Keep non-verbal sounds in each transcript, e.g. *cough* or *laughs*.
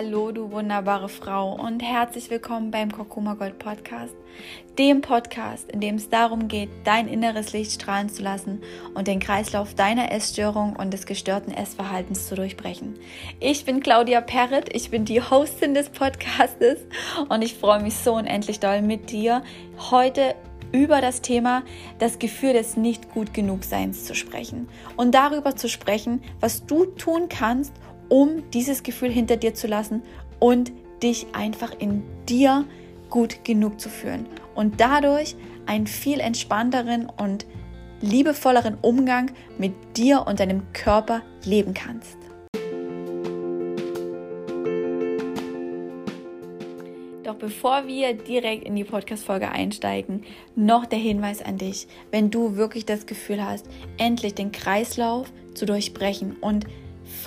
Hallo, du wunderbare Frau und herzlich willkommen beim Kokuma Gold Podcast, dem Podcast, in dem es darum geht, dein inneres Licht strahlen zu lassen und den Kreislauf deiner Essstörung und des gestörten Essverhaltens zu durchbrechen. Ich bin Claudia Perret, ich bin die Hostin des Podcastes und ich freue mich so unendlich doll mit dir heute über das Thema das Gefühl des nicht gut genug Seins zu sprechen und darüber zu sprechen, was du tun kannst, um dieses Gefühl hinter dir zu lassen und dich einfach in dir gut genug zu fühlen und dadurch einen viel entspannteren und liebevolleren Umgang mit dir und deinem Körper leben kannst. Doch bevor wir direkt in die Podcast-Folge einsteigen, noch der Hinweis an dich. Wenn du wirklich das Gefühl hast, endlich den Kreislauf zu durchbrechen und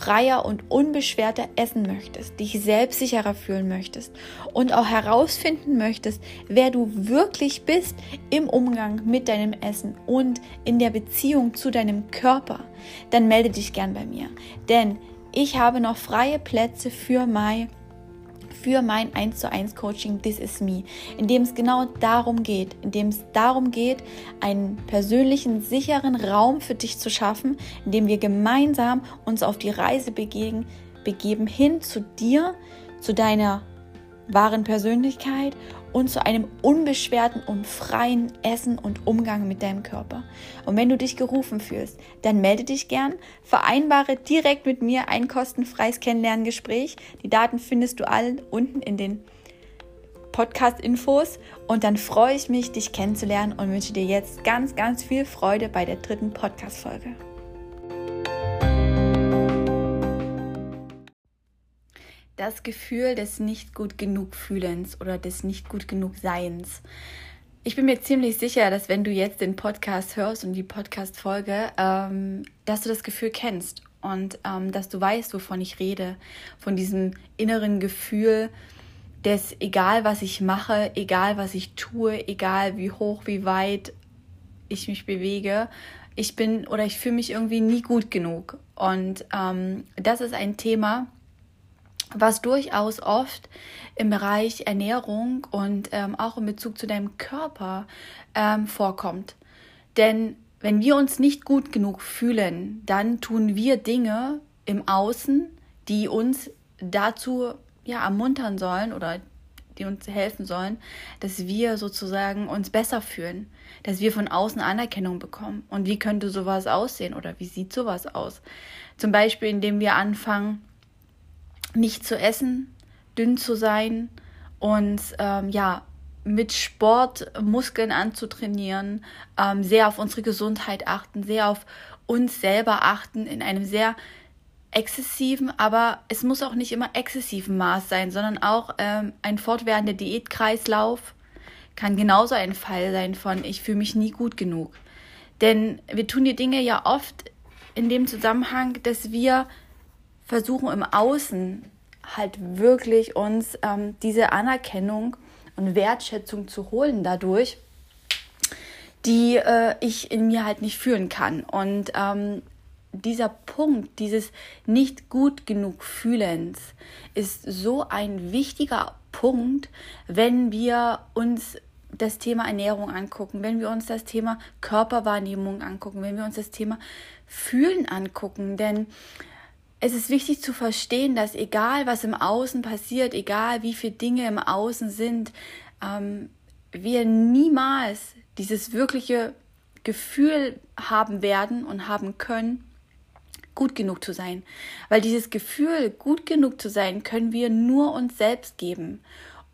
freier und unbeschwerter essen möchtest, dich selbstsicherer fühlen möchtest und auch herausfinden möchtest, wer du wirklich bist im Umgang mit deinem Essen und in der Beziehung zu deinem Körper, dann melde dich gern bei mir. Denn ich habe noch freie Plätze für Mai für mein 1 zu 1 Coaching This is Me, in dem es genau darum geht, in dem es darum geht, einen persönlichen, sicheren Raum für dich zu schaffen, in dem wir gemeinsam uns auf die Reise begeben, begeben hin zu dir, zu deiner wahren Persönlichkeit und zu einem unbeschwerten und freien Essen und Umgang mit deinem Körper. Und wenn du dich gerufen fühlst, dann melde dich gern, vereinbare direkt mit mir ein kostenfreies Kennenlerngespräch. Die Daten findest du allen unten in den Podcast-Infos und dann freue ich mich, dich kennenzulernen und wünsche dir jetzt ganz, ganz viel Freude bei der dritten Podcast-Folge. Das Gefühl des nicht gut genug Fühlens oder des nicht gut genug Seins. Ich bin mir ziemlich sicher, dass wenn du jetzt den Podcast hörst und die Podcast-Folge, ähm, dass du das Gefühl kennst und ähm, dass du weißt, wovon ich rede. Von diesem inneren Gefühl, des egal was ich mache, egal was ich tue, egal wie hoch, wie weit ich mich bewege, ich bin oder ich fühle mich irgendwie nie gut genug. Und ähm, das ist ein Thema, was durchaus oft im Bereich Ernährung und ähm, auch in Bezug zu deinem Körper ähm, vorkommt. Denn wenn wir uns nicht gut genug fühlen, dann tun wir Dinge im Außen, die uns dazu ja ermuntern sollen oder die uns helfen sollen, dass wir sozusagen uns besser fühlen, dass wir von außen Anerkennung bekommen. Und wie könnte sowas aussehen oder wie sieht sowas aus? Zum Beispiel, indem wir anfangen, nicht zu essen, dünn zu sein und ähm, ja, mit Sport Muskeln anzutrainieren, ähm, sehr auf unsere Gesundheit achten, sehr auf uns selber achten, in einem sehr exzessiven, aber es muss auch nicht immer exzessiven Maß sein, sondern auch ähm, ein fortwährender Diätkreislauf kann genauso ein Fall sein von ich fühle mich nie gut genug. Denn wir tun die Dinge ja oft in dem Zusammenhang, dass wir versuchen im Außen halt wirklich uns ähm, diese Anerkennung und Wertschätzung zu holen dadurch, die äh, ich in mir halt nicht fühlen kann. Und ähm, dieser Punkt, dieses nicht gut genug Fühlens, ist so ein wichtiger Punkt, wenn wir uns das Thema Ernährung angucken, wenn wir uns das Thema Körperwahrnehmung angucken, wenn wir uns das Thema Fühlen angucken. Denn es ist wichtig zu verstehen, dass egal was im Außen passiert, egal wie viele Dinge im Außen sind, ähm, wir niemals dieses wirkliche Gefühl haben werden und haben können, gut genug zu sein. Weil dieses Gefühl, gut genug zu sein, können wir nur uns selbst geben.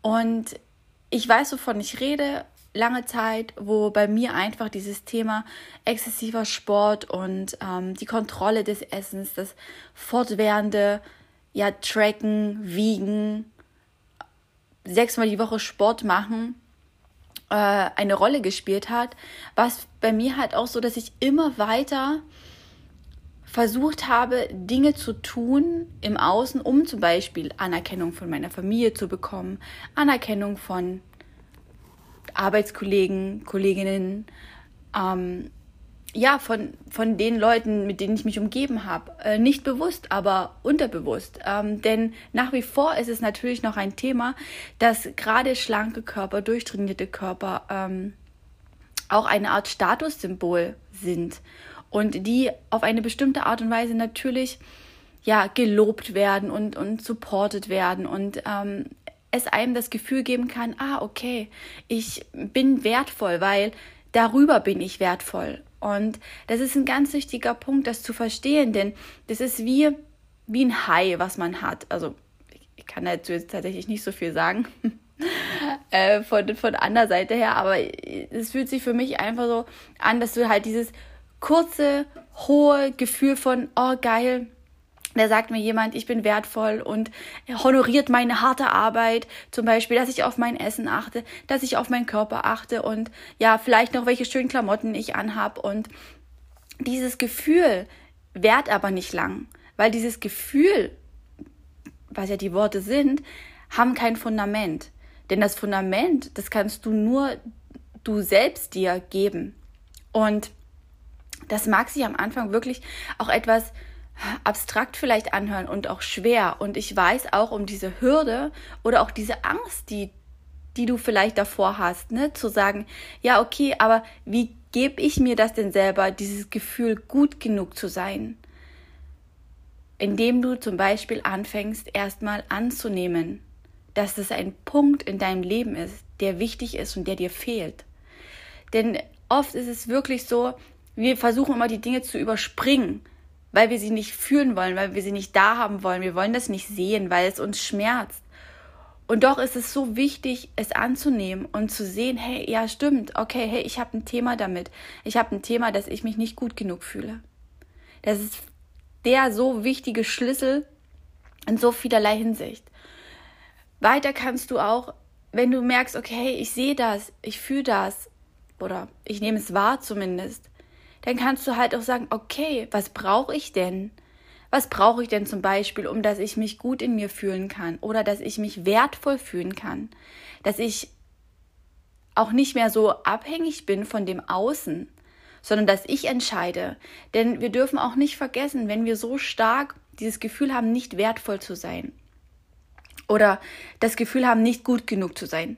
Und ich weiß, wovon ich rede lange Zeit, wo bei mir einfach dieses Thema exzessiver Sport und ähm, die Kontrolle des Essens, das fortwährende ja, Tracken, Wiegen, sechsmal die Woche Sport machen, äh, eine Rolle gespielt hat, was bei mir halt auch so, dass ich immer weiter versucht habe, Dinge zu tun im Außen, um zum Beispiel Anerkennung von meiner Familie zu bekommen, Anerkennung von Arbeitskollegen, Kolleginnen, ähm, ja, von, von den Leuten, mit denen ich mich umgeben habe. Äh, nicht bewusst, aber unterbewusst. Ähm, denn nach wie vor ist es natürlich noch ein Thema, dass gerade schlanke Körper, durchtrainierte Körper ähm, auch eine Art Statussymbol sind und die auf eine bestimmte Art und Weise natürlich ja gelobt werden und und supported werden und ähm, es einem das Gefühl geben kann, ah okay, ich bin wertvoll, weil darüber bin ich wertvoll und das ist ein ganz wichtiger Punkt, das zu verstehen, denn das ist wie, wie ein Hai, was man hat. Also ich kann dazu jetzt tatsächlich nicht so viel sagen *laughs* äh, von, von anderer Seite her, aber es fühlt sich für mich einfach so an, dass du halt dieses kurze, hohe Gefühl von, oh geil, da sagt mir jemand, ich bin wertvoll und honoriert meine harte Arbeit, zum Beispiel, dass ich auf mein Essen achte, dass ich auf meinen Körper achte und ja, vielleicht noch welche schönen Klamotten ich anhab und dieses Gefühl währt aber nicht lang, weil dieses Gefühl, was ja die Worte sind, haben kein Fundament. Denn das Fundament, das kannst du nur du selbst dir geben. Und das mag sich am Anfang wirklich auch etwas abstrakt vielleicht anhören und auch schwer. Und ich weiß auch um diese Hürde oder auch diese Angst, die, die du vielleicht davor hast, ne, zu sagen, ja, okay, aber wie gebe ich mir das denn selber, dieses Gefühl, gut genug zu sein? Indem du zum Beispiel anfängst, erstmal anzunehmen, dass es ein Punkt in deinem Leben ist, der wichtig ist und der dir fehlt. Denn oft ist es wirklich so, wir versuchen immer die Dinge zu überspringen weil wir sie nicht fühlen wollen, weil wir sie nicht da haben wollen. Wir wollen das nicht sehen, weil es uns schmerzt. Und doch ist es so wichtig, es anzunehmen und zu sehen, hey, ja, stimmt, okay, hey, ich habe ein Thema damit. Ich habe ein Thema, dass ich mich nicht gut genug fühle. Das ist der so wichtige Schlüssel in so vielerlei Hinsicht. Weiter kannst du auch, wenn du merkst, okay, ich sehe das, ich fühle das, oder ich nehme es wahr zumindest, dann kannst du halt auch sagen, okay, was brauche ich denn? Was brauche ich denn zum Beispiel, um dass ich mich gut in mir fühlen kann oder dass ich mich wertvoll fühlen kann, dass ich auch nicht mehr so abhängig bin von dem Außen, sondern dass ich entscheide. Denn wir dürfen auch nicht vergessen, wenn wir so stark dieses Gefühl haben, nicht wertvoll zu sein oder das Gefühl haben, nicht gut genug zu sein,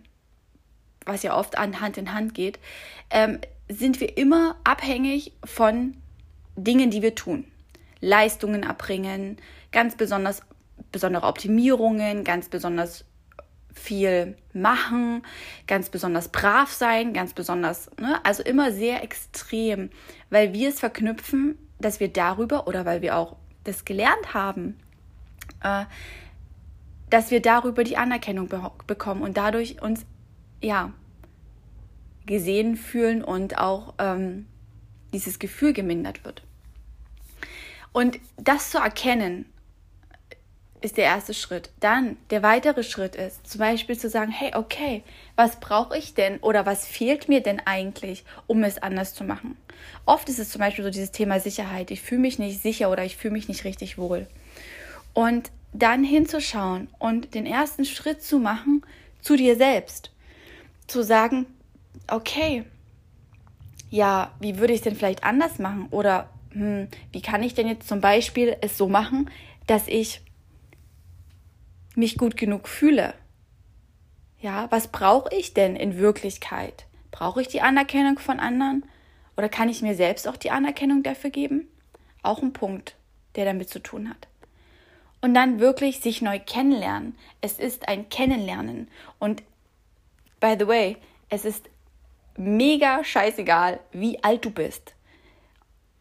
was ja oft an Hand in Hand geht, ähm, sind wir immer abhängig von Dingen, die wir tun. Leistungen erbringen, ganz besonders besondere Optimierungen, ganz besonders viel machen, ganz besonders brav sein, ganz besonders, ne? also immer sehr extrem, weil wir es verknüpfen, dass wir darüber oder weil wir auch das gelernt haben, äh, dass wir darüber die Anerkennung be bekommen und dadurch uns ja gesehen fühlen und auch ähm, dieses Gefühl gemindert wird. Und das zu erkennen, ist der erste Schritt. Dann der weitere Schritt ist zum Beispiel zu sagen, hey, okay, was brauche ich denn oder was fehlt mir denn eigentlich, um es anders zu machen? Oft ist es zum Beispiel so dieses Thema Sicherheit. Ich fühle mich nicht sicher oder ich fühle mich nicht richtig wohl. Und dann hinzuschauen und den ersten Schritt zu machen zu dir selbst. Zu sagen, okay, ja, wie würde ich es denn vielleicht anders machen? Oder hm, wie kann ich denn jetzt zum Beispiel es so machen, dass ich mich gut genug fühle? Ja, was brauche ich denn in Wirklichkeit? Brauche ich die Anerkennung von anderen? Oder kann ich mir selbst auch die Anerkennung dafür geben? Auch ein Punkt, der damit zu tun hat. Und dann wirklich sich neu kennenlernen. Es ist ein Kennenlernen. Und by the way, es ist mega scheißegal, wie alt du bist.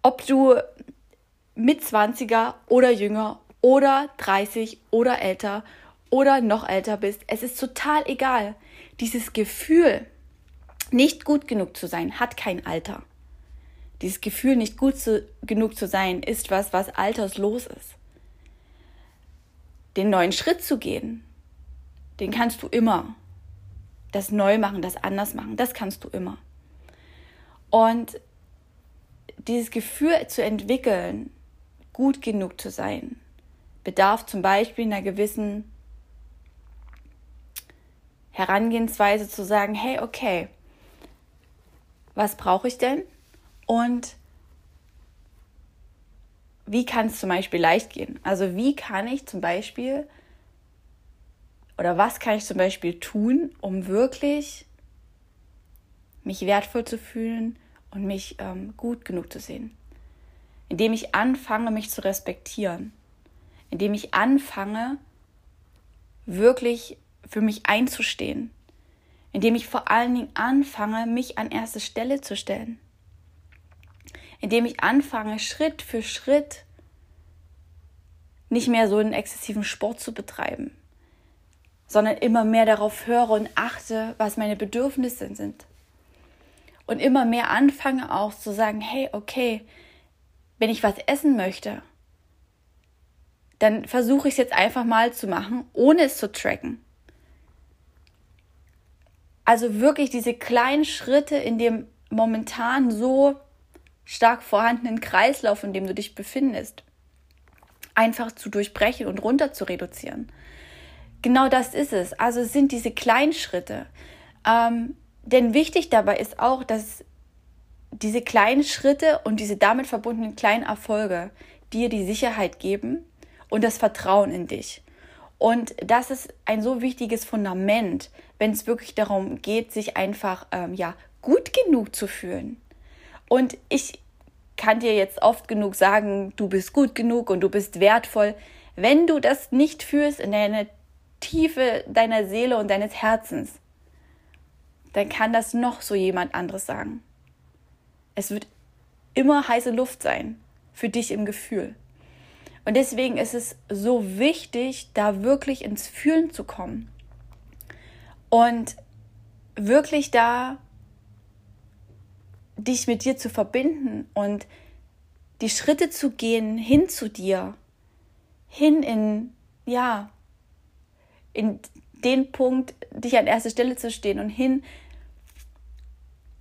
Ob du mit 20er oder jünger oder 30 oder älter oder noch älter bist, es ist total egal. Dieses Gefühl, nicht gut genug zu sein, hat kein Alter. Dieses Gefühl, nicht gut zu, genug zu sein, ist was, was alterslos ist. Den neuen Schritt zu gehen, den kannst du immer das neu machen, das anders machen, das kannst du immer. Und dieses Gefühl zu entwickeln, gut genug zu sein, bedarf zum Beispiel einer gewissen Herangehensweise zu sagen, hey, okay, was brauche ich denn? Und wie kann es zum Beispiel leicht gehen? Also wie kann ich zum Beispiel oder was kann ich zum Beispiel tun, um wirklich mich wertvoll zu fühlen und mich ähm, gut genug zu sehen? Indem ich anfange, mich zu respektieren. Indem ich anfange, wirklich für mich einzustehen. Indem ich vor allen Dingen anfange, mich an erste Stelle zu stellen. Indem ich anfange, Schritt für Schritt nicht mehr so einen exzessiven Sport zu betreiben, sondern immer mehr darauf höre und achte, was meine Bedürfnisse sind. Und immer mehr anfange auch zu sagen, hey, okay, wenn ich was essen möchte, dann versuche ich es jetzt einfach mal zu machen, ohne es zu tracken. Also wirklich diese kleinen Schritte in dem momentan so stark vorhandenen Kreislauf, in dem du dich befindest, einfach zu durchbrechen und runter zu reduzieren. Genau das ist es. Also es sind diese kleinen Schritte. Ähm, denn wichtig dabei ist auch, dass diese kleinen Schritte und diese damit verbundenen kleinen Erfolge dir die Sicherheit geben und das Vertrauen in dich. Und das ist ein so wichtiges Fundament, wenn es wirklich darum geht, sich einfach ähm, ja gut genug zu fühlen. Und ich kann dir jetzt oft genug sagen, du bist gut genug und du bist wertvoll. Wenn du das nicht fühlst in deiner Tiefe deiner Seele und deines Herzens, dann kann das noch so jemand anderes sagen. Es wird immer heiße Luft sein für dich im Gefühl. Und deswegen ist es so wichtig, da wirklich ins Fühlen zu kommen. Und wirklich da dich mit dir zu verbinden und die Schritte zu gehen hin zu dir, hin in, ja, in den Punkt, dich an erster Stelle zu stehen und hin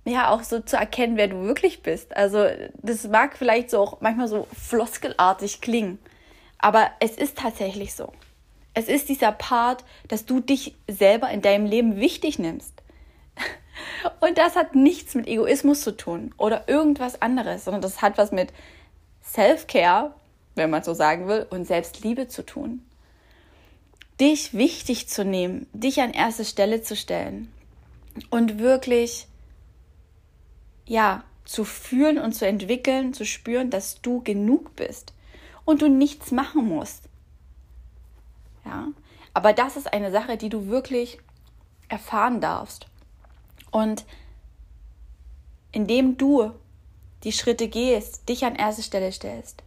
ja auch so zu erkennen, wer du wirklich bist. Also das mag vielleicht so auch manchmal so floskelartig klingen, aber es ist tatsächlich so. Es ist dieser Part, dass du dich selber in deinem Leben wichtig nimmst. *laughs* Und das hat nichts mit Egoismus zu tun oder irgendwas anderes, sondern das hat was mit Self-Care, wenn man so sagen will, und Selbstliebe zu tun. Dich wichtig zu nehmen, dich an erste Stelle zu stellen und wirklich ja, zu fühlen und zu entwickeln, zu spüren, dass du genug bist und du nichts machen musst. Ja, aber das ist eine Sache, die du wirklich erfahren darfst. Und indem du die Schritte gehst, dich an erste Stelle stellst,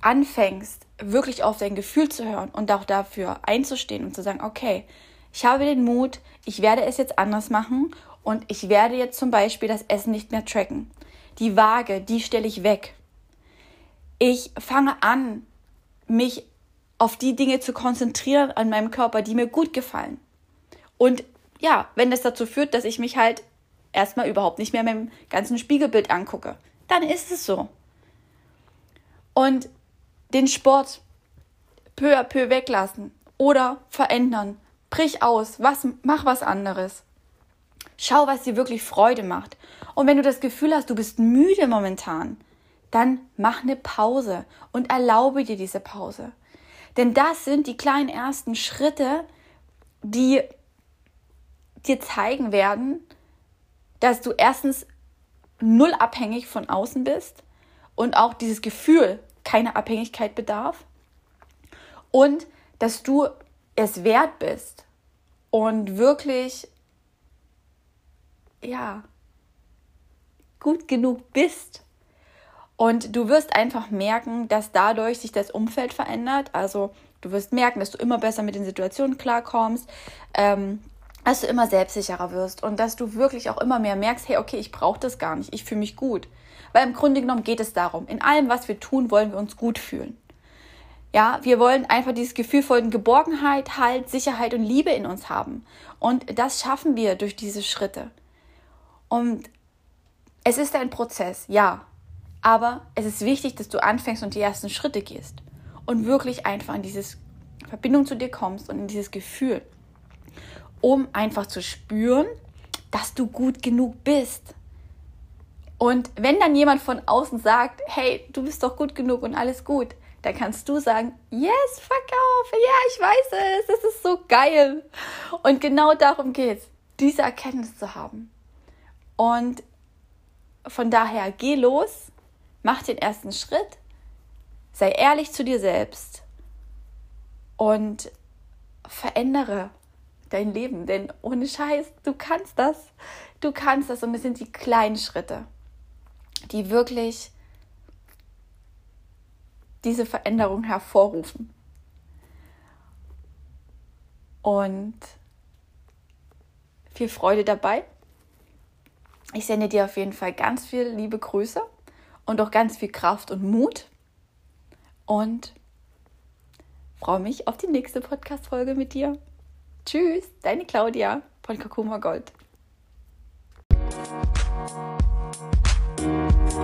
anfängst, wirklich auf dein Gefühl zu hören und auch dafür einzustehen und zu sagen, okay, ich habe den Mut, ich werde es jetzt anders machen und ich werde jetzt zum Beispiel das Essen nicht mehr tracken. Die Waage, die stelle ich weg. Ich fange an, mich auf die Dinge zu konzentrieren an meinem Körper, die mir gut gefallen. Und ja, wenn das dazu führt, dass ich mich halt erstmal überhaupt nicht mehr meinem ganzen Spiegelbild angucke, dann ist es so. Und den Sport peu à peu weglassen oder verändern. Brich aus, was, mach was anderes. Schau, was dir wirklich Freude macht. Und wenn du das Gefühl hast, du bist müde momentan, dann mach eine Pause und erlaube dir diese Pause. Denn das sind die kleinen ersten Schritte, die dir zeigen werden, dass du erstens null abhängig von außen bist und auch dieses Gefühl keine Abhängigkeit bedarf und dass du es wert bist und wirklich ja, gut genug bist. Und du wirst einfach merken, dass dadurch sich das Umfeld verändert. Also du wirst merken, dass du immer besser mit den Situationen klarkommst, ähm, dass du immer selbstsicherer wirst und dass du wirklich auch immer mehr merkst, hey, okay, ich brauche das gar nicht, ich fühle mich gut. Weil im Grunde genommen geht es darum, in allem, was wir tun, wollen wir uns gut fühlen. Ja, wir wollen einfach dieses Gefühl von Geborgenheit, Halt, Sicherheit und Liebe in uns haben. Und das schaffen wir durch diese Schritte. Und es ist ein Prozess, ja. Aber es ist wichtig, dass du anfängst und die ersten Schritte gehst. Und wirklich einfach in diese Verbindung zu dir kommst und in dieses Gefühl. Um einfach zu spüren, dass du gut genug bist. Und wenn dann jemand von außen sagt, hey, du bist doch gut genug und alles gut, dann kannst du sagen, yes, verkaufe, ja, ich weiß es, das ist so geil. Und genau darum geht es, diese Erkenntnis zu haben. Und von daher, geh los, mach den ersten Schritt, sei ehrlich zu dir selbst und verändere dein Leben. Denn ohne Scheiß, du kannst das. Du kannst das und es sind die kleinen Schritte, die wirklich diese Veränderung hervorrufen. Und viel Freude dabei. Ich sende dir auf jeden Fall ganz viel liebe Grüße und auch ganz viel Kraft und Mut. Und freue mich auf die nächste Podcast-Folge mit dir. Tschüss, deine Claudia von Kakuma Gold. Hallo,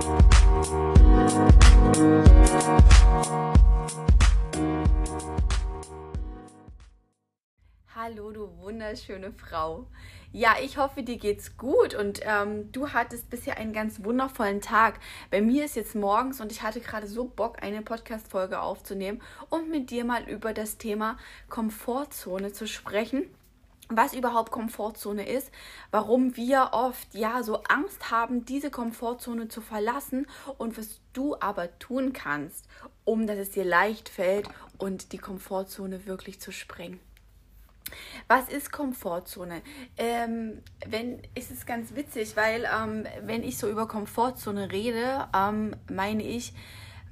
du wunderschöne Frau. Ja, ich hoffe, dir geht's gut und ähm, du hattest bisher einen ganz wundervollen Tag. Bei mir ist jetzt morgens und ich hatte gerade so Bock, eine Podcast-Folge aufzunehmen und mit dir mal über das Thema Komfortzone zu sprechen was überhaupt Komfortzone ist, warum wir oft ja so Angst haben, diese Komfortzone zu verlassen und was du aber tun kannst, um dass es dir leicht fällt und die Komfortzone wirklich zu sprengen. Was ist Komfortzone? Ähm, wenn, ist es ganz witzig, weil ähm, wenn ich so über Komfortzone rede, ähm, meine ich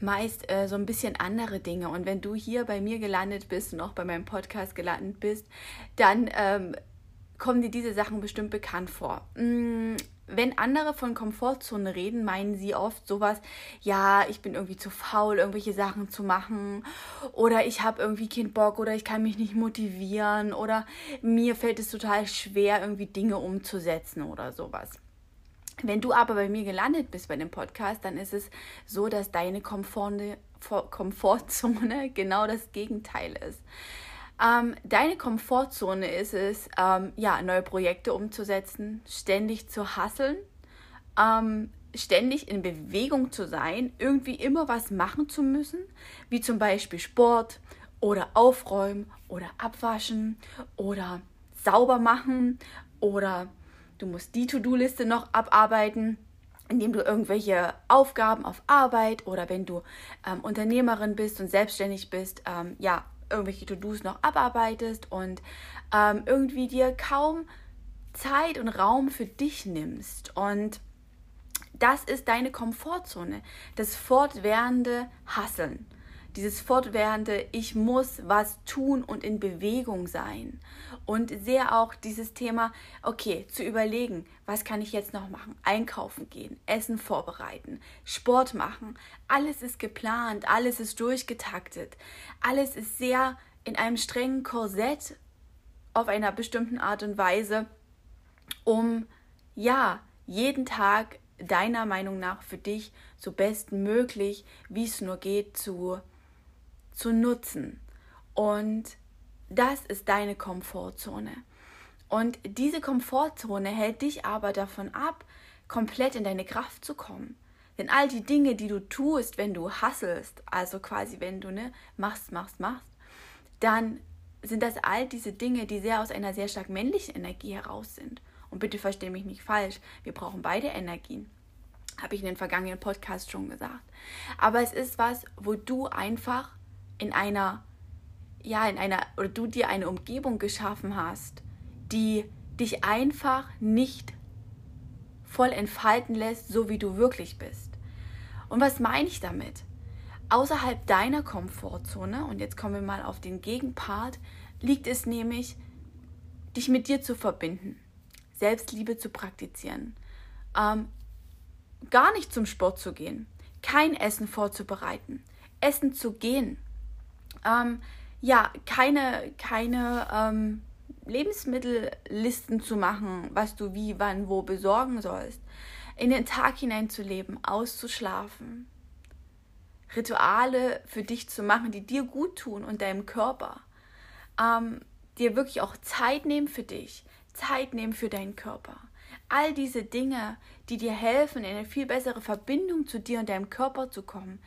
meist äh, so ein bisschen andere Dinge. Und wenn du hier bei mir gelandet bist und auch bei meinem Podcast gelandet bist, dann ähm, kommen dir diese Sachen bestimmt bekannt vor. Mm, wenn andere von Komfortzone reden, meinen sie oft sowas, ja, ich bin irgendwie zu faul, irgendwelche Sachen zu machen oder ich habe irgendwie keinen Bock oder ich kann mich nicht motivieren oder mir fällt es total schwer, irgendwie Dinge umzusetzen oder sowas. Wenn du aber bei mir gelandet bist bei dem Podcast, dann ist es so, dass deine Komfortzone *laughs* genau das Gegenteil ist. Ähm, deine Komfortzone ist es, ähm, ja, neue Projekte umzusetzen, ständig zu hasseln, ähm, ständig in Bewegung zu sein, irgendwie immer was machen zu müssen, wie zum Beispiel Sport oder Aufräumen oder Abwaschen oder sauber machen oder du musst die To-Do-Liste noch abarbeiten indem du irgendwelche Aufgaben auf Arbeit oder wenn du ähm, Unternehmerin bist und selbstständig bist, ähm, ja, irgendwelche To-Dos noch abarbeitest und ähm, irgendwie dir kaum Zeit und Raum für dich nimmst. Und das ist deine Komfortzone, das fortwährende Hasseln dieses fortwährende Ich muss was tun und in Bewegung sein. Und sehr auch dieses Thema, okay, zu überlegen, was kann ich jetzt noch machen? Einkaufen gehen, Essen vorbereiten, Sport machen. Alles ist geplant, alles ist durchgetaktet. Alles ist sehr in einem strengen Korsett auf einer bestimmten Art und Weise, um ja, jeden Tag deiner Meinung nach für dich so bestmöglich, wie es nur geht, zu zu nutzen. Und das ist deine Komfortzone. Und diese Komfortzone hält dich aber davon ab, komplett in deine Kraft zu kommen. Denn all die Dinge, die du tust, wenn du hasselst, also quasi wenn du ne, machst, machst, machst, dann sind das all diese Dinge, die sehr aus einer sehr stark männlichen Energie heraus sind. Und bitte verstehe mich nicht falsch, wir brauchen beide Energien. Habe ich in den vergangenen Podcasts schon gesagt. Aber es ist was, wo du einfach in einer, ja, in einer, oder du dir eine Umgebung geschaffen hast, die dich einfach nicht voll entfalten lässt, so wie du wirklich bist. Und was meine ich damit? Außerhalb deiner Komfortzone, und jetzt kommen wir mal auf den Gegenpart, liegt es nämlich, dich mit dir zu verbinden, Selbstliebe zu praktizieren, ähm, gar nicht zum Sport zu gehen, kein Essen vorzubereiten, Essen zu gehen, ähm, ja, keine, keine ähm, Lebensmittellisten zu machen, was du wie, wann, wo besorgen sollst. In den Tag hineinzuleben, auszuschlafen. Rituale für dich zu machen, die dir gut tun und deinem Körper. Ähm, dir wirklich auch Zeit nehmen für dich, Zeit nehmen für deinen Körper. all diese Dinge, die dir helfen, in eine viel bessere Verbindung zu dir und deinem Körper zu kommen,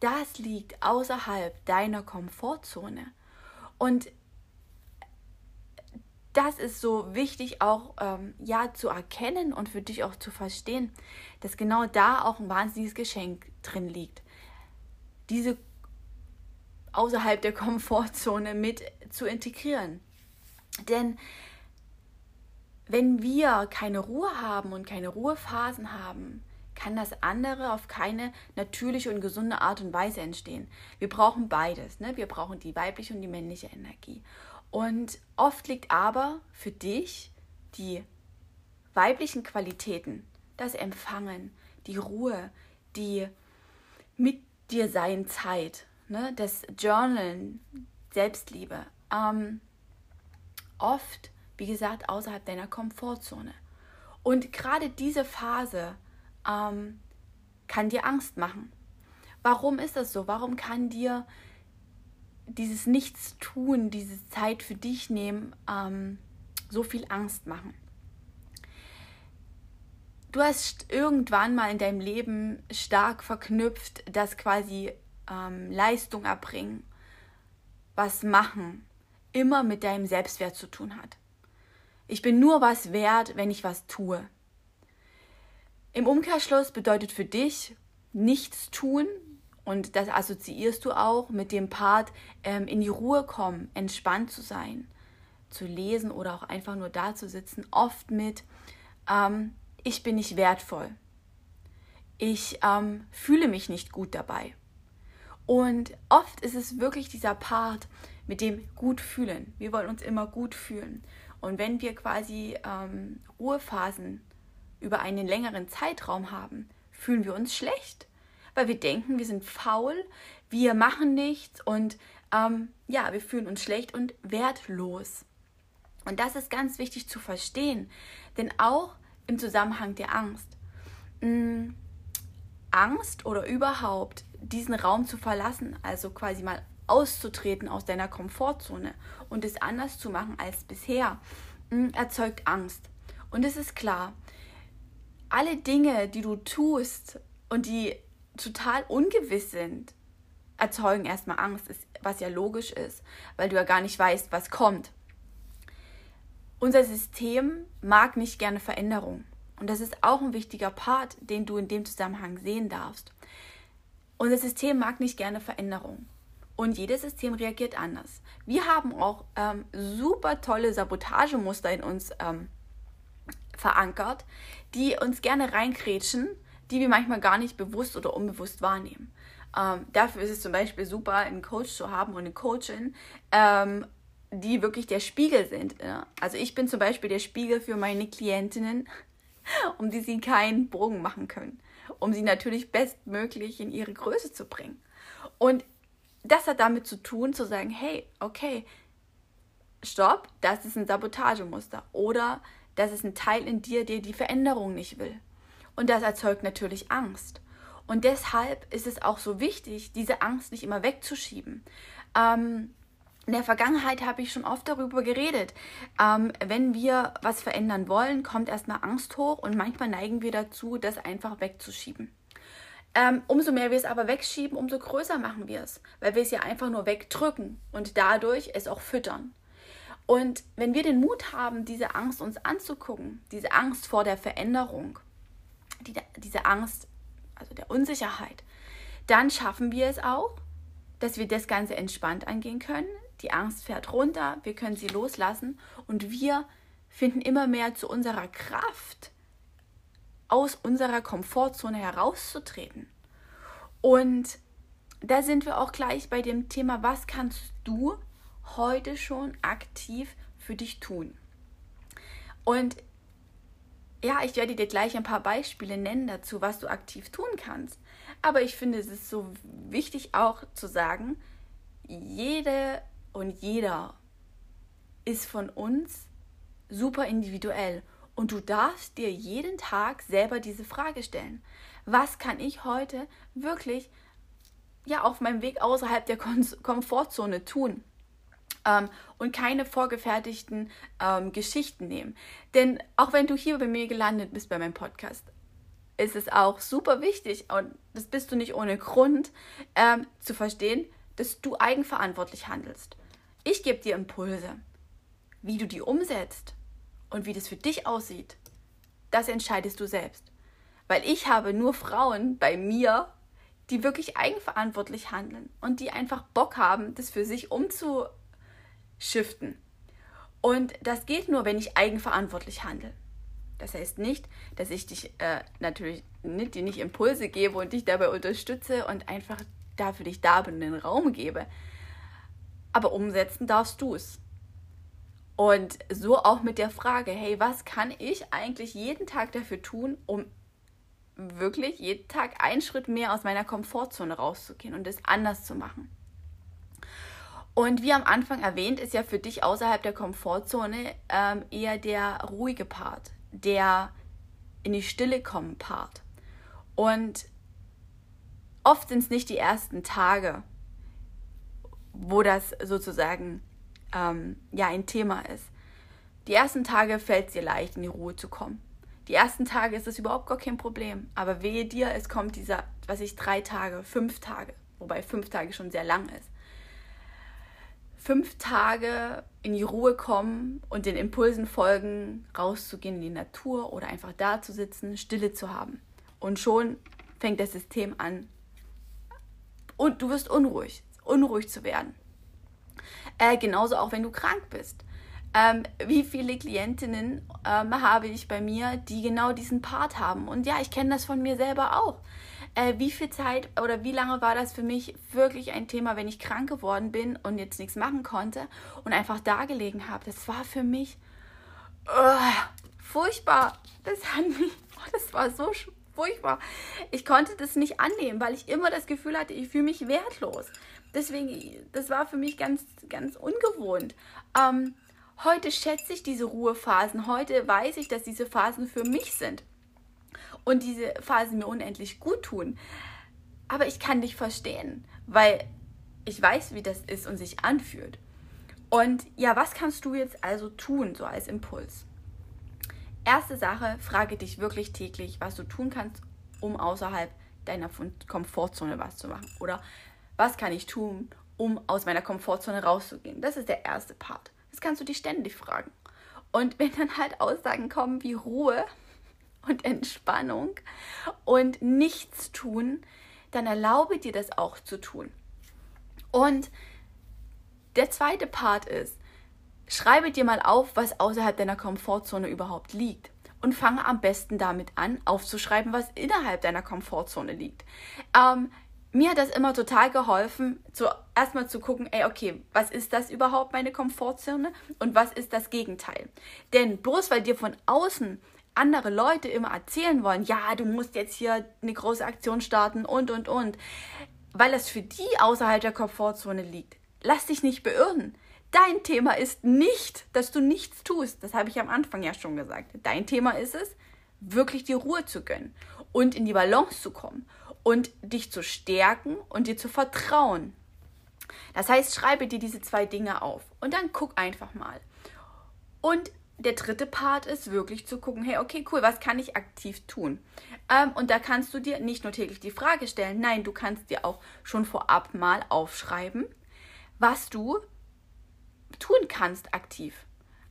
das liegt außerhalb deiner Komfortzone. Und das ist so wichtig auch ähm, ja zu erkennen und für dich auch zu verstehen, dass genau da auch ein wahnsinniges Geschenk drin liegt. Diese außerhalb der *laughs* Komfortzone mit zu integrieren. Denn wenn wir keine Ruhe haben und keine Ruhephasen haben, kann das andere auf keine natürliche und gesunde Art und Weise entstehen. Wir brauchen beides. Ne? Wir brauchen die weibliche und die männliche Energie. Und oft liegt aber für dich die weiblichen Qualitäten, das Empfangen, die Ruhe, die mit dir sein Zeit, ne? das Journalen, Selbstliebe, ähm, oft, wie gesagt, außerhalb deiner Komfortzone. Und gerade diese Phase ähm, kann dir Angst machen. Warum ist das so? Warum kann dir dieses Nichtstun, diese Zeit für dich nehmen, ähm, so viel Angst machen? Du hast irgendwann mal in deinem Leben stark verknüpft, dass quasi ähm, Leistung erbringen, was machen, immer mit deinem Selbstwert zu tun hat. Ich bin nur was wert, wenn ich was tue. Im Umkehrschluss bedeutet für dich nichts tun und das assoziierst du auch mit dem Part ähm, in die Ruhe kommen, entspannt zu sein, zu lesen oder auch einfach nur da zu sitzen, oft mit ähm, ich bin nicht wertvoll, ich ähm, fühle mich nicht gut dabei. Und oft ist es wirklich dieser Part mit dem gut fühlen. Wir wollen uns immer gut fühlen. Und wenn wir quasi ähm, Ruhephasen über einen längeren Zeitraum haben, fühlen wir uns schlecht, weil wir denken, wir sind faul, wir machen nichts und ähm, ja, wir fühlen uns schlecht und wertlos. Und das ist ganz wichtig zu verstehen, denn auch im Zusammenhang der Angst. Mh, hm, Angst oder überhaupt diesen Raum zu verlassen, also quasi mal auszutreten aus deiner Komfortzone und es anders zu machen als bisher, mh, hm, erzeugt Angst. Und es ist klar, alle Dinge, die du tust und die total ungewiss sind, erzeugen erstmal Angst, was ja logisch ist, weil du ja gar nicht weißt, was kommt. Unser System mag nicht gerne Veränderung. Und das ist auch ein wichtiger Part, den du in dem Zusammenhang sehen darfst. Unser System mag nicht gerne Veränderung. Und jedes System reagiert anders. Wir haben auch ähm, super tolle Sabotagemuster in uns ähm, verankert, die uns gerne reinkrätschen, die wir manchmal gar nicht bewusst oder unbewusst wahrnehmen. Ähm, dafür ist es zum Beispiel super, einen Coach zu haben und eine Coachin, ähm, die wirklich der Spiegel sind. Ja? Also ich bin zum Beispiel der Spiegel für meine Klientinnen, *laughs* um die sie keinen Bogen machen können, um sie natürlich bestmöglich in ihre Größe zu bringen. Und das hat damit zu tun, zu sagen, hey, okay, stopp, das ist ein Sabotagemuster. Oder das ist ein Teil in dir, der die Veränderung nicht will. Und das erzeugt natürlich Angst. Und deshalb ist es auch so wichtig, diese Angst nicht immer wegzuschieben. Ähm, in der Vergangenheit habe ich schon oft darüber geredet. Ähm, wenn wir was verändern wollen, kommt erstmal Angst hoch und manchmal neigen wir dazu, das einfach wegzuschieben. Ähm, umso mehr wir es aber wegschieben, umso größer machen wir es, weil wir es ja einfach nur wegdrücken und dadurch es auch füttern. Und wenn wir den Mut haben, diese Angst uns anzugucken, diese Angst vor der Veränderung, die, diese Angst, also der Unsicherheit, dann schaffen wir es auch, dass wir das Ganze entspannt angehen können. Die Angst fährt runter, wir können sie loslassen und wir finden immer mehr zu unserer Kraft, aus unserer Komfortzone herauszutreten. Und da sind wir auch gleich bei dem Thema, was kannst du heute schon aktiv für dich tun? Und ja, ich werde dir gleich ein paar Beispiele nennen dazu, was du aktiv tun kannst. Aber ich finde, es ist so wichtig auch zu sagen, jede und jeder ist von uns super individuell. Und du darfst dir jeden Tag selber diese Frage stellen. Was kann ich heute wirklich ja auf meinem Weg außerhalb der Komfortzone tun? Ähm, und keine vorgefertigten ähm, Geschichten nehmen. Denn auch wenn du hier bei mir gelandet bist bei meinem Podcast, ist es auch super wichtig, und das bist du nicht ohne Grund, ähm, zu verstehen, dass du eigenverantwortlich handelst. Ich gebe dir Impulse. Wie du die umsetzt und wie das für dich aussieht, das entscheidest du selbst. Weil ich habe nur Frauen bei mir, die wirklich eigenverantwortlich handeln und die einfach Bock haben, das für sich umzusetzen shiften. Und das geht nur, wenn ich eigenverantwortlich handle. Das heißt nicht, dass ich dich äh, natürlich nicht, dir nicht Impulse gebe und dich dabei unterstütze und einfach da für dich da bin und den Raum gebe. Aber umsetzen darfst du es. Und so auch mit der Frage, hey, was kann ich eigentlich jeden Tag dafür tun, um wirklich jeden Tag einen Schritt mehr aus meiner Komfortzone rauszugehen und es anders zu machen? Und wie am Anfang erwähnt, ist ja für dich außerhalb der Komfortzone ähm, eher der ruhige Part, der in die Stille kommen Part. Und oft sind es nicht die ersten Tage, wo das sozusagen ähm, ja ein Thema ist. Die ersten Tage fällt es dir leicht, in die Ruhe zu kommen. Die ersten Tage ist es überhaupt gar kein Problem. Aber wehe dir, es kommt dieser, was ich, drei Tage, fünf Tage, wobei fünf Tage schon sehr lang ist fünf Tage in die Ruhe kommen und den Impulsen folgen, rauszugehen in die Natur oder einfach da zu sitzen, Stille zu haben. Und schon fängt das System an und du wirst unruhig, unruhig zu werden. Äh, genauso auch wenn du krank bist. Ähm, wie viele Klientinnen ähm, habe ich bei mir, die genau diesen Part haben? Und ja, ich kenne das von mir selber auch äh, wie viel Zeit oder wie lange war das für mich wirklich ein Thema, wenn ich krank geworden bin und jetzt nichts machen konnte und einfach da gelegen habe. Das war für mich uh, furchtbar. Das hat mich, oh, das war so furchtbar. Ich konnte das nicht annehmen, weil ich immer das Gefühl hatte, ich fühle mich wertlos. Deswegen, das war für mich ganz, ganz ungewohnt. Ähm, heute schätze ich diese Ruhephasen. Heute weiß ich, dass diese Phasen für mich sind und diese Phasen mir unendlich gut tun. Aber ich kann dich verstehen, weil ich weiß, wie das ist und sich anfühlt. Und ja, was kannst du jetzt also tun, so als Impuls? Erste Sache, frage dich wirklich täglich, was du tun kannst, um außerhalb deiner Komfortzone was zu machen. Oder was kann ich tun, um aus meiner Komfortzone rauszugehen? Das ist der erste Part. Das kannst du dich ständig fragen. Und wenn dann halt Aussagen kommen wie Ruhe, und Entspannung und nichts tun, dann erlaube dir das auch zu tun. Und der zweite Part ist, schreibe dir mal auf, was außerhalb deiner Komfortzone überhaupt liegt. Und fange am besten damit an, aufzuschreiben, was innerhalb deiner Komfortzone liegt. Ähm, mir hat das immer total geholfen, zu, erstmal zu gucken, ey, okay, was ist das überhaupt, meine Komfortzone? Und was ist das Gegenteil? Denn bloß weil dir von außen andere Leute immer erzählen wollen, ja, du musst jetzt hier eine große Aktion starten und, und, und, weil das für die außerhalb der Komfortzone liegt. Lass dich nicht beirren. Dein Thema ist nicht, dass du nichts tust. Das habe ich am Anfang ja schon gesagt. Dein Thema ist es, wirklich die Ruhe zu gönnen und in die Balance zu kommen und dich zu stärken und dir zu vertrauen. Das heißt, schreibe dir diese zwei Dinge auf und dann guck einfach mal. Und der dritte Part ist wirklich zu gucken, hey, okay, cool, was kann ich aktiv tun? Ähm, und da kannst du dir nicht nur täglich die Frage stellen, nein, du kannst dir auch schon vorab mal aufschreiben, was du tun kannst aktiv.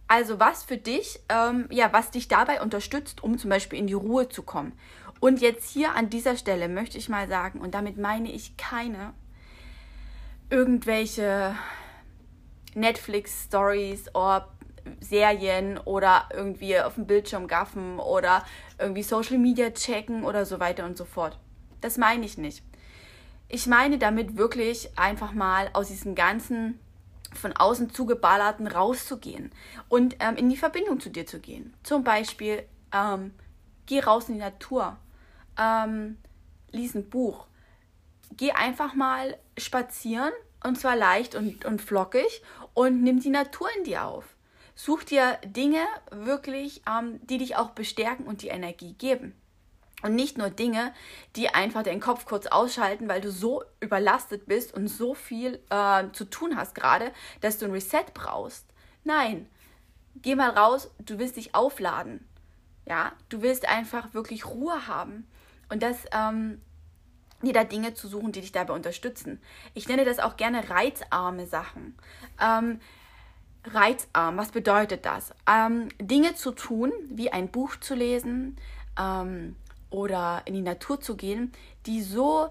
Also was für dich, ähm, ja, was dich dabei unterstützt, um zum Beispiel in die Ruhe zu kommen. Und jetzt hier an dieser Stelle möchte ich mal sagen, und damit meine ich keine irgendwelche Netflix-Stories oder Serien oder irgendwie auf dem Bildschirm gaffen oder irgendwie Social Media checken oder so weiter und so fort. Das meine ich nicht. Ich meine damit wirklich einfach mal aus diesem ganzen von außen zugeballerten rauszugehen und ähm, in die Verbindung zu dir zu gehen. Zum Beispiel, ähm, geh raus in die Natur, ähm, lies ein Buch, geh einfach mal spazieren und zwar leicht und, und flockig und nimm die Natur in dir auf. Such dir Dinge wirklich, ähm, die dich auch bestärken und die Energie geben. Und nicht nur Dinge, die einfach deinen Kopf kurz ausschalten, weil du so überlastet bist und so viel äh, zu tun hast gerade, dass du ein Reset brauchst. Nein, geh mal raus, du willst dich aufladen. Ja, du willst einfach wirklich Ruhe haben. Und das, ähm, dir da Dinge zu suchen, die dich dabei unterstützen. Ich nenne das auch gerne reizarme Sachen. Ähm, reizarm, was bedeutet das? Ähm, Dinge zu tun, wie ein Buch zu lesen, ähm, oder in die Natur zu gehen, die so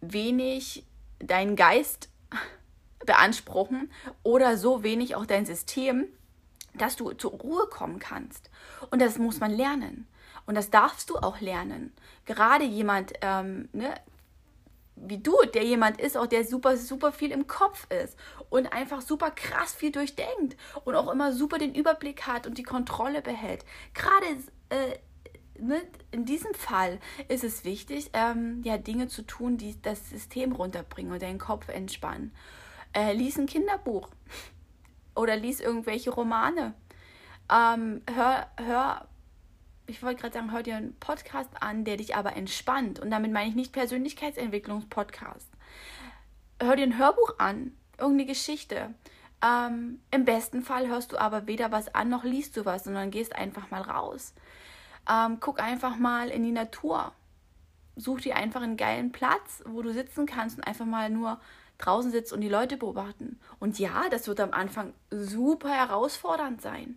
wenig deinen Geist *laughs* beanspruchen oder so wenig auch dein System, dass du zur Ruhe kommen kannst. Und das muss man lernen. Und das darfst du auch lernen. Gerade jemand, ähm, ne, wie du, der jemand ist, auch der super, super viel im Kopf ist und einfach super krass viel durchdenkt und auch immer super den Überblick hat und die Kontrolle behält. Gerade äh, ne, in diesem Fall ist es wichtig, ähm, ja, Dinge zu tun, die das System runterbringen und deinen Kopf entspannen. Äh, lies ein Kinderbuch *laughs* oder lies irgendwelche Romane. Ähm, hör, hör, ich wollte gerade sagen, hör dir einen Podcast an, der dich aber entspannt. Und damit meine ich nicht Persönlichkeitsentwicklungspodcast. Hör dir ein Hörbuch an, irgendeine Geschichte. Ähm, Im besten Fall hörst du aber weder was an noch liest du was, sondern gehst einfach mal raus. Ähm, guck einfach mal in die Natur. Such dir einfach einen geilen Platz, wo du sitzen kannst und einfach mal nur draußen sitzt und die Leute beobachten. Und ja, das wird am Anfang super herausfordernd sein.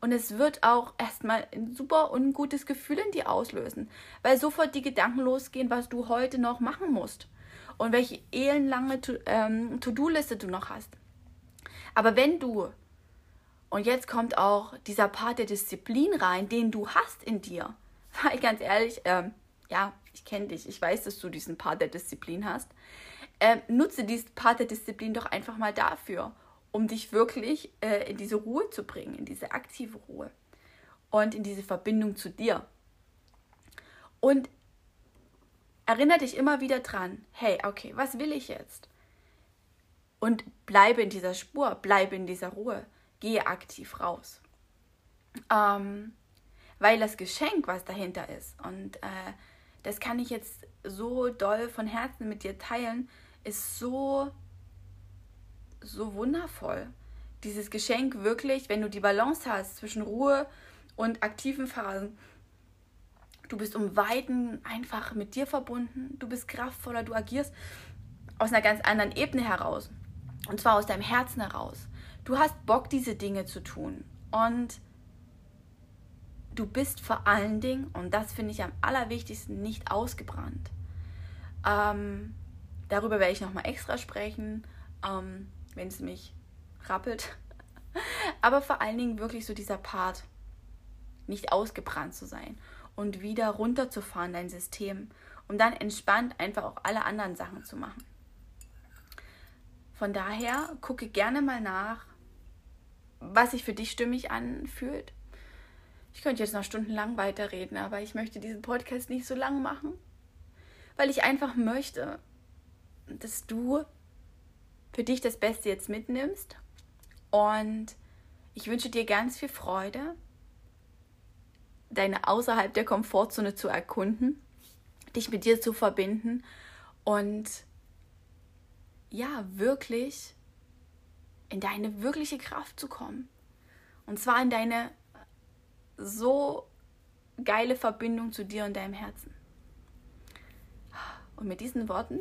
Und es wird auch erstmal ein super ungutes Gefühl in dir auslösen, weil sofort die Gedanken losgehen, was du heute noch machen musst und welche elendlange ähm, To-Do-Liste du noch hast. Aber wenn du und jetzt kommt auch dieser Part der Disziplin rein, den du hast in dir. *laughs* Weil ganz ehrlich, ähm, ja, ich kenne dich, ich weiß, dass du diesen Part der Disziplin hast. Ähm, nutze diesen Part der Disziplin doch einfach mal dafür, um dich wirklich äh, in diese Ruhe zu bringen, in diese aktive Ruhe und in diese Verbindung zu dir. Und erinnere dich immer wieder dran, hey, okay, was will ich jetzt? Und bleibe in dieser Spur, bleibe in dieser Ruhe gehe aktiv raus. Ähm, weil das Geschenk, was dahinter ist, und äh, das kann ich jetzt so doll von Herzen mit dir teilen, ist so, so wundervoll. Dieses Geschenk wirklich, wenn du die Balance hast zwischen Ruhe und aktiven Phasen, du bist um Weiten einfach mit dir verbunden, du bist kraftvoller, du agierst aus einer ganz anderen Ebene heraus. Und zwar aus deinem Herzen heraus. Du hast Bock, diese Dinge zu tun. Und du bist vor allen Dingen, und das finde ich am allerwichtigsten, nicht ausgebrannt. Ähm, darüber werde ich nochmal extra sprechen, ähm, wenn es mich rappelt. *laughs* Aber vor allen Dingen wirklich so dieser Part, nicht ausgebrannt zu sein und wieder runterzufahren, dein System, um dann entspannt einfach auch alle anderen Sachen zu machen. Von daher gucke gerne mal nach, was sich für dich stimmig anfühlt. Ich könnte jetzt noch stundenlang weiterreden, aber ich möchte diesen Podcast nicht so lang machen, weil ich einfach möchte, dass du für dich das Beste jetzt mitnimmst. Und ich wünsche dir ganz viel Freude, deine außerhalb der Komfortzone zu erkunden, dich mit dir zu verbinden und ja, wirklich in deine wirkliche Kraft zu kommen. Und zwar in deine so geile Verbindung zu dir und deinem Herzen. Und mit diesen Worten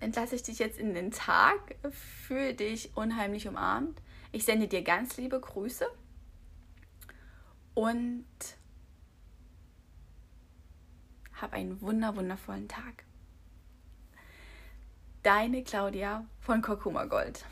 entlasse ich dich jetzt in den Tag, fühle dich unheimlich umarmt. Ich sende dir ganz liebe Grüße und hab einen wunder wundervollen Tag. Deine Claudia von Kurkuma Gold.